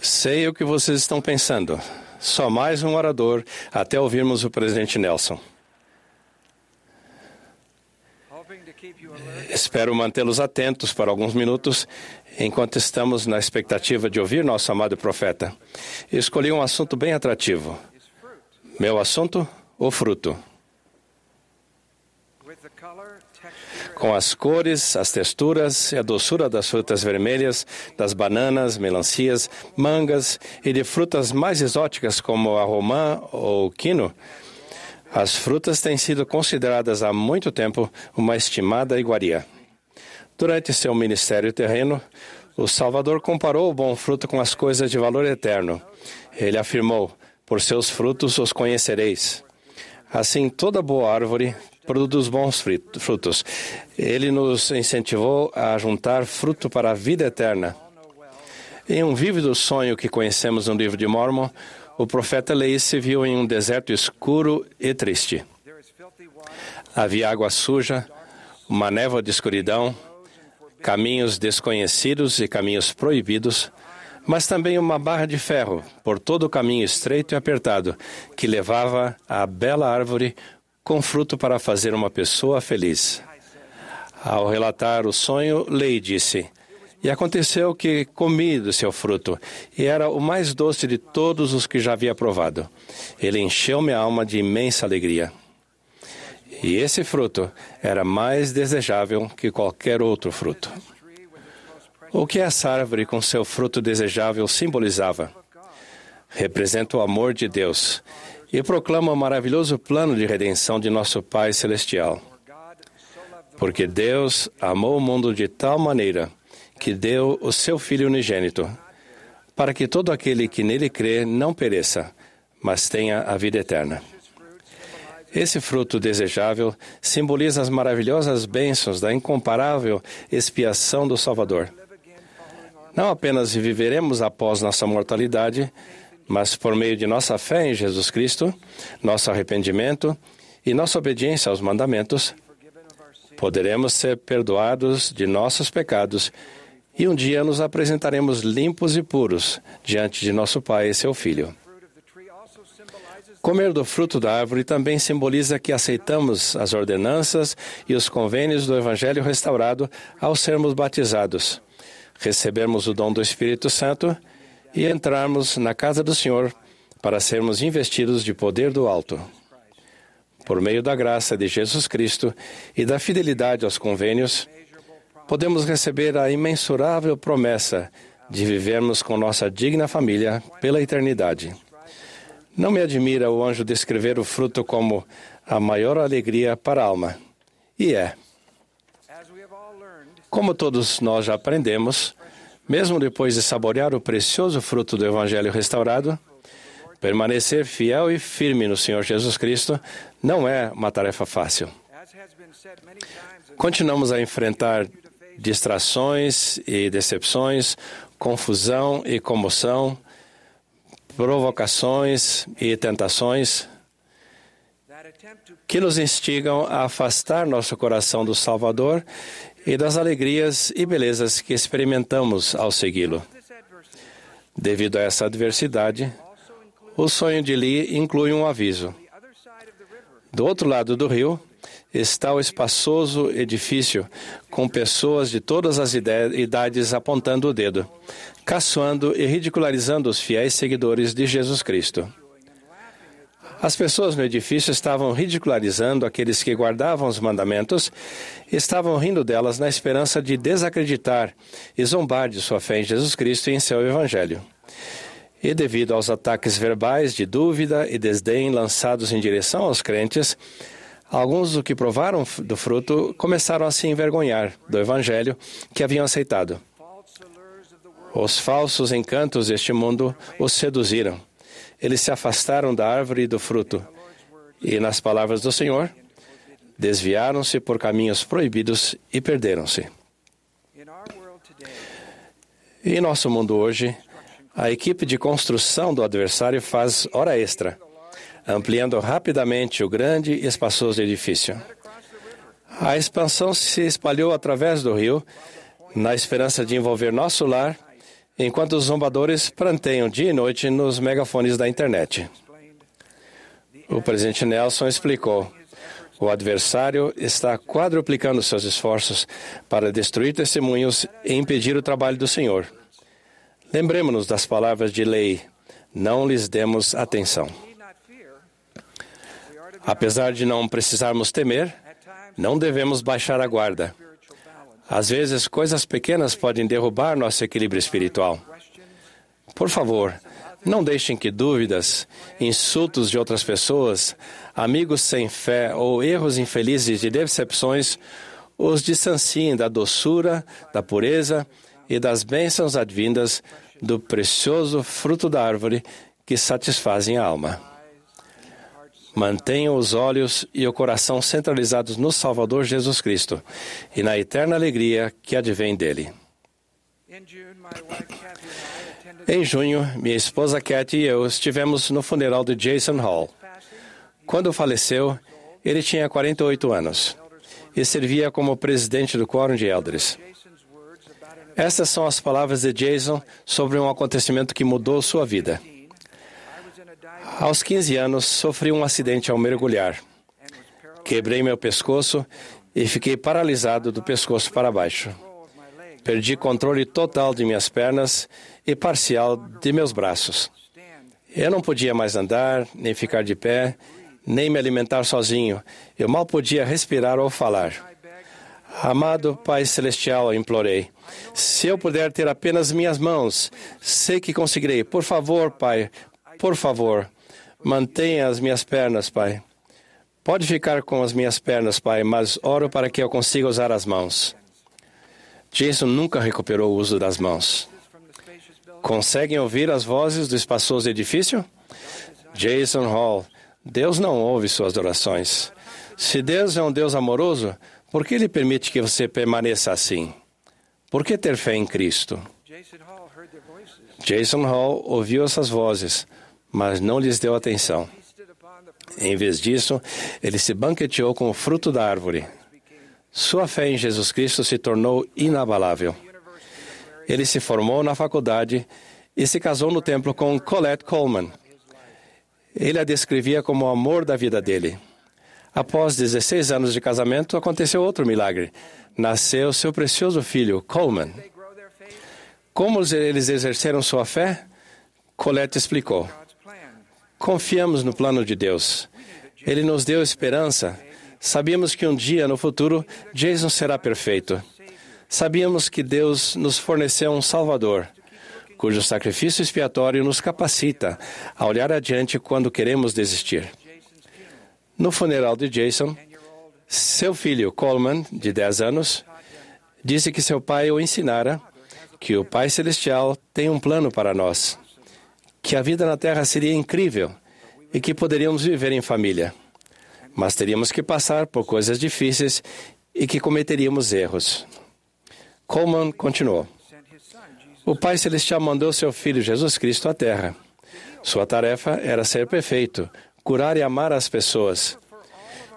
Sei o que vocês estão pensando. Só mais um orador até ouvirmos o presidente Nelson. Espero mantê-los atentos por alguns minutos enquanto estamos na expectativa de ouvir nosso amado profeta. Escolhi um assunto bem atrativo. Meu assunto? O fruto. Com as cores, as texturas e a doçura das frutas vermelhas, das bananas, melancias, mangas e de frutas mais exóticas como a romã ou quino, as frutas têm sido consideradas há muito tempo uma estimada iguaria. Durante seu ministério terreno, o Salvador comparou o bom fruto com as coisas de valor eterno. Ele afirmou: Por seus frutos os conhecereis. Assim, toda boa árvore produz bons frutos. Ele nos incentivou a juntar fruto para a vida eterna. Em um vívido sonho que conhecemos no livro de Mormon, o profeta Leí se viu em um deserto escuro e triste. Havia água suja, uma névoa de escuridão, caminhos desconhecidos e caminhos proibidos, mas também uma barra de ferro por todo o caminho estreito e apertado que levava à bela árvore com fruto para fazer uma pessoa feliz. Ao relatar o sonho, Lei disse: E aconteceu que comi do seu fruto, e era o mais doce de todos os que já havia provado. Ele encheu minha alma de imensa alegria. E esse fruto era mais desejável que qualquer outro fruto. O que essa árvore com seu fruto desejável simbolizava? Representa o amor de Deus e proclama o maravilhoso plano de redenção de nosso Pai Celestial. Porque Deus amou o mundo de tal maneira que deu o seu Filho unigênito, para que todo aquele que nele crê não pereça, mas tenha a vida eterna. Esse fruto desejável simboliza as maravilhosas bênçãos da incomparável expiação do Salvador. Não apenas viveremos após nossa mortalidade, mas por meio de nossa fé em Jesus Cristo, nosso arrependimento e nossa obediência aos mandamentos, poderemos ser perdoados de nossos pecados e um dia nos apresentaremos limpos e puros diante de nosso Pai e seu Filho. Comer do fruto da árvore também simboliza que aceitamos as ordenanças e os convênios do Evangelho restaurado ao sermos batizados, recebermos o dom do Espírito Santo e entrarmos na casa do Senhor para sermos investidos de poder do alto. Por meio da graça de Jesus Cristo e da fidelidade aos convênios, podemos receber a imensurável promessa de vivermos com nossa digna família pela eternidade. Não me admira o anjo descrever o fruto como a maior alegria para a alma. E é. Como todos nós já aprendemos, mesmo depois de saborear o precioso fruto do Evangelho restaurado, permanecer fiel e firme no Senhor Jesus Cristo não é uma tarefa fácil. Continuamos a enfrentar distrações e decepções, confusão e comoção, provocações e tentações que nos instigam a afastar nosso coração do Salvador e das alegrias e belezas que experimentamos ao segui-lo. Devido a essa adversidade, o sonho de Lee inclui um aviso. Do outro lado do rio está o espaçoso edifício, com pessoas de todas as idades apontando o dedo, caçoando e ridicularizando os fiéis seguidores de Jesus Cristo. As pessoas no edifício estavam ridicularizando aqueles que guardavam os mandamentos, estavam rindo delas na esperança de desacreditar e zombar de sua fé em Jesus Cristo e em seu Evangelho. E devido aos ataques verbais de dúvida e desdém lançados em direção aos crentes, alguns do que provaram do fruto começaram a se envergonhar do Evangelho que haviam aceitado. Os falsos encantos deste mundo os seduziram eles se afastaram da árvore e do fruto, e, nas palavras do Senhor, desviaram-se por caminhos proibidos e perderam-se. Em nosso mundo hoje, a equipe de construção do adversário faz hora extra, ampliando rapidamente o grande e espaçoso edifício. A expansão se espalhou através do rio, na esperança de envolver nosso lar enquanto os zombadores pranteiam dia e noite nos megafones da internet. O presidente Nelson explicou: o adversário está quadruplicando seus esforços para destruir testemunhos e impedir o trabalho do Senhor. Lembremos-nos das palavras de lei: não lhes demos atenção. Apesar de não precisarmos temer, não devemos baixar a guarda. Às vezes, coisas pequenas podem derrubar nosso equilíbrio espiritual. Por favor, não deixem que dúvidas, insultos de outras pessoas, amigos sem fé ou erros infelizes de decepções os distanciem da doçura, da pureza e das bênçãos advindas do precioso fruto da árvore que satisfazem a alma. Mantenham os olhos e o coração centralizados no Salvador Jesus Cristo e na eterna alegria que advém dele. Em junho, minha esposa Kathy e eu estivemos no funeral de Jason Hall. Quando faleceu, ele tinha 48 anos e servia como presidente do Quórum de Elders. Estas são as palavras de Jason sobre um acontecimento que mudou sua vida. Aos 15 anos, sofri um acidente ao mergulhar. Quebrei meu pescoço e fiquei paralisado do pescoço para baixo. Perdi controle total de minhas pernas e parcial de meus braços. Eu não podia mais andar, nem ficar de pé, nem me alimentar sozinho. Eu mal podia respirar ou falar. Amado Pai Celestial, implorei. Se eu puder ter apenas minhas mãos, sei que conseguirei. Por favor, Pai, por favor, mantenha as minhas pernas, Pai. Pode ficar com as minhas pernas, Pai, mas oro para que eu consiga usar as mãos. Jason nunca recuperou o uso das mãos. Conseguem ouvir as vozes do espaçoso edifício? Jason Hall, Deus não ouve suas orações. Se Deus é um Deus amoroso, por que Ele permite que você permaneça assim? Por que ter fé em Cristo? Jason Hall ouviu essas vozes, mas não lhes deu atenção. Em vez disso, ele se banqueteou com o fruto da árvore. Sua fé em Jesus Cristo se tornou inabalável. Ele se formou na faculdade e se casou no templo com Colette Coleman. Ele a descrevia como o amor da vida dele. Após 16 anos de casamento, aconteceu outro milagre. Nasceu seu precioso filho, Coleman. Como eles exerceram sua fé? Colette explicou. Confiamos no plano de Deus. Ele nos deu esperança. Sabíamos que um dia no futuro Jason será perfeito. Sabíamos que Deus nos forneceu um Salvador, cujo sacrifício expiatório nos capacita a olhar adiante quando queremos desistir. No funeral de Jason, seu filho Coleman, de 10 anos, disse que seu pai o ensinara que o Pai Celestial tem um plano para nós, que a vida na Terra seria incrível e que poderíamos viver em família. Mas teríamos que passar por coisas difíceis e que cometeríamos erros. Coleman continuou. O Pai Celestial mandou seu Filho Jesus Cristo à Terra. Sua tarefa era ser perfeito, curar e amar as pessoas.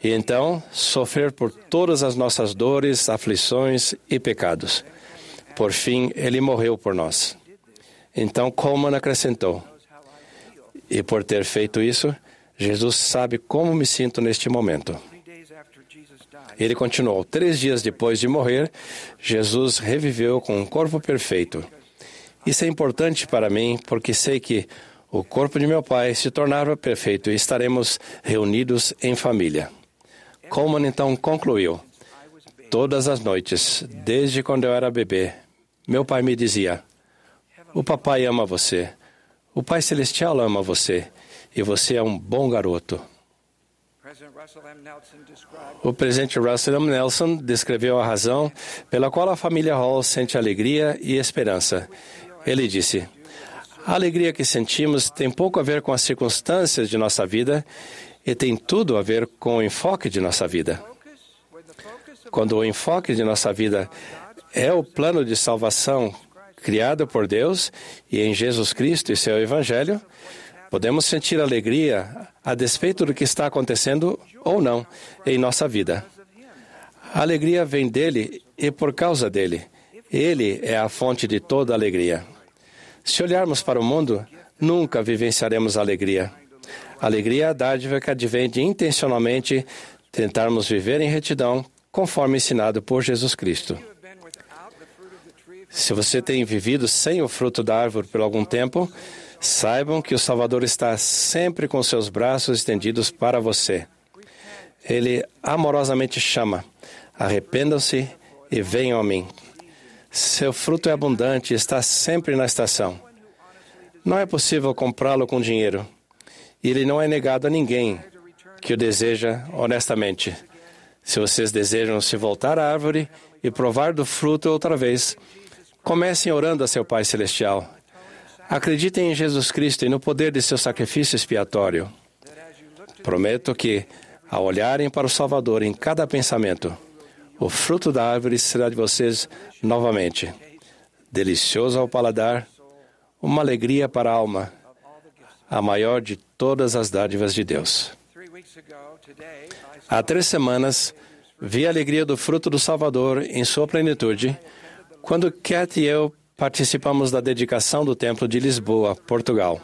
E então, sofrer por todas as nossas dores, aflições e pecados. Por fim, ele morreu por nós. Então Coleman acrescentou: E por ter feito isso, Jesus sabe como me sinto neste momento. Ele continuou: Três dias depois de morrer, Jesus reviveu com um corpo perfeito. Isso é importante para mim porque sei que o corpo de meu pai se tornava perfeito e estaremos reunidos em família. Coleman então concluiu: Todas as noites, desde quando eu era bebê, meu pai me dizia: O papai ama você, o Pai Celestial ama você e você é um bom garoto. O presidente Russell M. Nelson descreveu a razão pela qual a família Hall sente alegria e esperança. Ele disse: a alegria que sentimos tem pouco a ver com as circunstâncias de nossa vida e tem tudo a ver com o enfoque de nossa vida. Quando o enfoque de nossa vida é o plano de salvação criado por Deus e em Jesus Cristo e seu Evangelho, podemos sentir alegria a despeito do que está acontecendo ou não em nossa vida. A alegria vem dele e por causa dele. Ele é a fonte de toda alegria. Se olharmos para o mundo, nunca vivenciaremos alegria. Alegria é a dádiva que advém de intencionalmente tentarmos viver em retidão, conforme ensinado por Jesus Cristo. Se você tem vivido sem o fruto da árvore por algum tempo, saibam que o Salvador está sempre com seus braços estendidos para você. Ele amorosamente chama: arrependam-se e venham a mim. Seu fruto é abundante e está sempre na estação. Não é possível comprá-lo com dinheiro. E ele não é negado a ninguém que o deseja honestamente. Se vocês desejam se voltar à árvore e provar do fruto outra vez, comecem orando a seu Pai Celestial. Acreditem em Jesus Cristo e no poder de seu sacrifício expiatório. Prometo que, ao olharem para o Salvador em cada pensamento, o fruto da árvore será de vocês novamente. Delicioso ao paladar, uma alegria para a alma, a maior de todas as dádivas de Deus. Há três semanas, vi a alegria do fruto do Salvador em sua plenitude, quando Cat e eu participamos da dedicação do Templo de Lisboa, Portugal.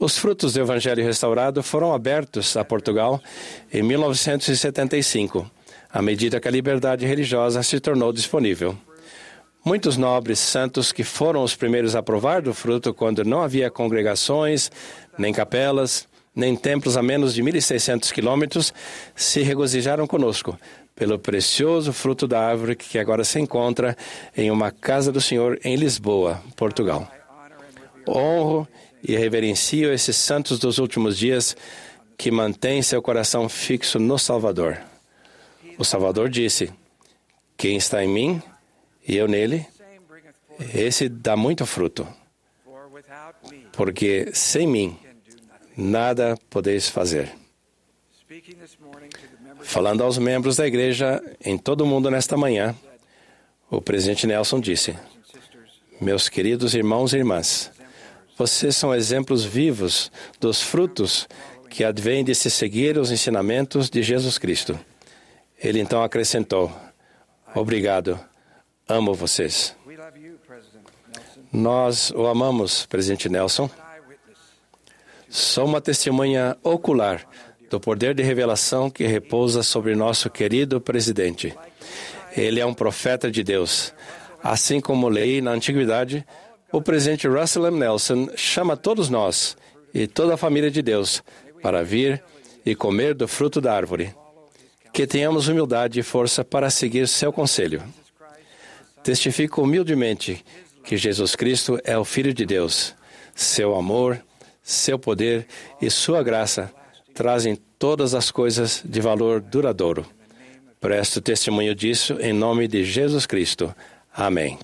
Os frutos do Evangelho restaurado foram abertos a Portugal em 1975, à medida que a liberdade religiosa se tornou disponível. Muitos nobres santos que foram os primeiros a provar do fruto quando não havia congregações, nem capelas, nem templos a menos de 1.600 quilômetros, se regozijaram conosco pelo precioso fruto da árvore que agora se encontra em uma casa do Senhor em Lisboa, Portugal. Honro e reverencio esses santos dos últimos dias que mantêm seu coração fixo no Salvador. O Salvador disse: Quem está em mim e eu nele, esse dá muito fruto, porque sem mim nada podeis fazer. Falando aos membros da igreja em todo o mundo nesta manhã, o presidente Nelson disse: Meus queridos irmãos e irmãs, vocês são exemplos vivos dos frutos que advêm de se seguir os ensinamentos de Jesus Cristo. Ele então acrescentou: Obrigado, amo vocês. Nós o amamos, presidente Nelson. Sou uma testemunha ocular do poder de revelação que repousa sobre nosso querido presidente. Ele é um profeta de Deus. Assim como lei na antiguidade, o presidente Russell M. Nelson chama todos nós e toda a família de Deus para vir e comer do fruto da árvore. Que tenhamos humildade e força para seguir seu conselho. Testifico humildemente que Jesus Cristo é o Filho de Deus. Seu amor, seu poder e sua graça trazem todas as coisas de valor duradouro. Presto testemunho disso em nome de Jesus Cristo. Amém.